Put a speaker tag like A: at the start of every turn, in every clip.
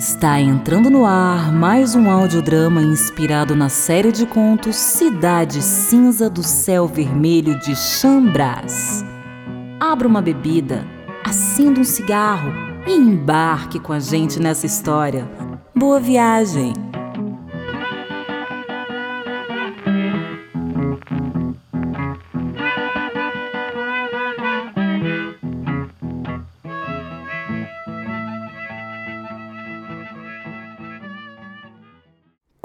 A: Está entrando no ar mais um audiodrama inspirado na série de contos Cidade Cinza do Céu Vermelho de Chambras. Abra uma bebida, acenda um cigarro e embarque com a gente nessa história. Boa viagem!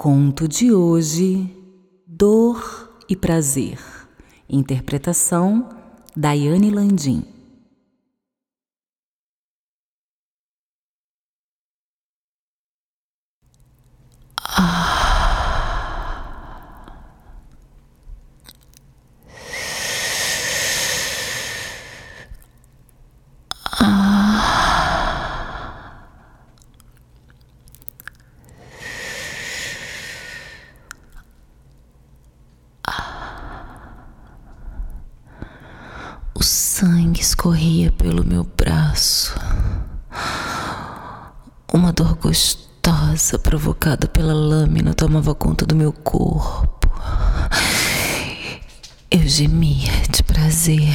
A: Conto de hoje: Dor e Prazer. Interpretação: Daiane Landim. O sangue escorria pelo meu braço. Uma dor gostosa provocada pela lâmina tomava conta do meu corpo. Eu gemia de prazer.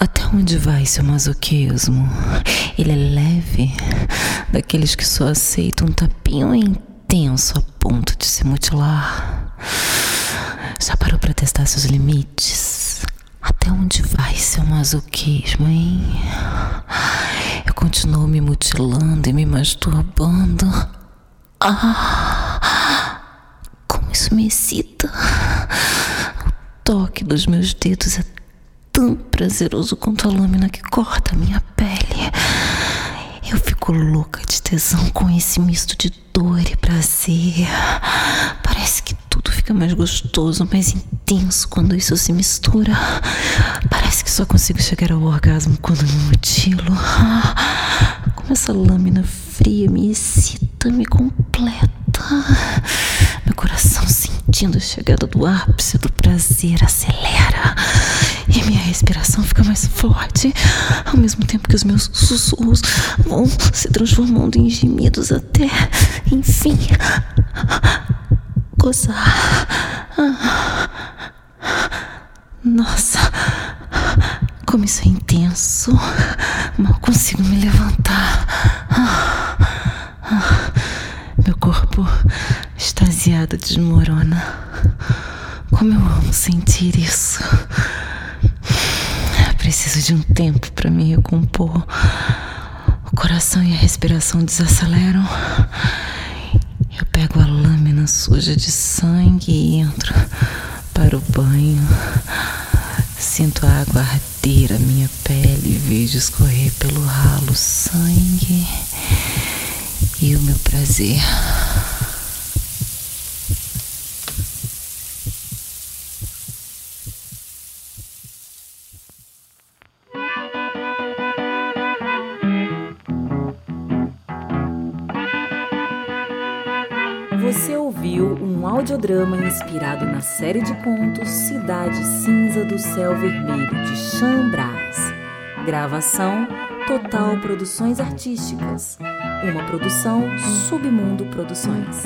A: Até onde vai seu masoquismo? Ele é leve, daqueles que só aceitam um tapinho intenso a ponto de se mutilar. Já parou para testar seus limites? Vai seu masoquismo, hein? Eu continuo me mutilando e me masturbando. Ah, como isso me excita. O toque dos meus dedos é tão prazeroso quanto a lâmina que corta a minha pele. Eu fico louca de tesão com esse misto de dor e prazer. Parece que fica mais gostoso, mais intenso quando isso se mistura. Parece que só consigo chegar ao orgasmo quando me mutilo. Como essa lâmina fria me excita, me completa. Meu coração sentindo a chegada do ápice do prazer acelera. E minha respiração fica mais forte, ao mesmo tempo que os meus sussurros vão se transformando em gemidos até, enfim, gozar. Nossa, como isso é intenso. Mal consigo me levantar. Meu corpo extasiado desmorona. Como eu amo sentir isso. Preciso de um tempo para me recompor. O coração e a respiração desaceleram. Eu pego a lâmina suja de sangue e entro para o banho. Sinto a água arder a minha pele e vejo escorrer pelo ralo sangue e o meu prazer. Você ouviu um audiodrama inspirado na série de contos Cidade Cinza do Céu Vermelho de Chambras. Gravação Total Produções Artísticas. Uma produção Submundo Produções.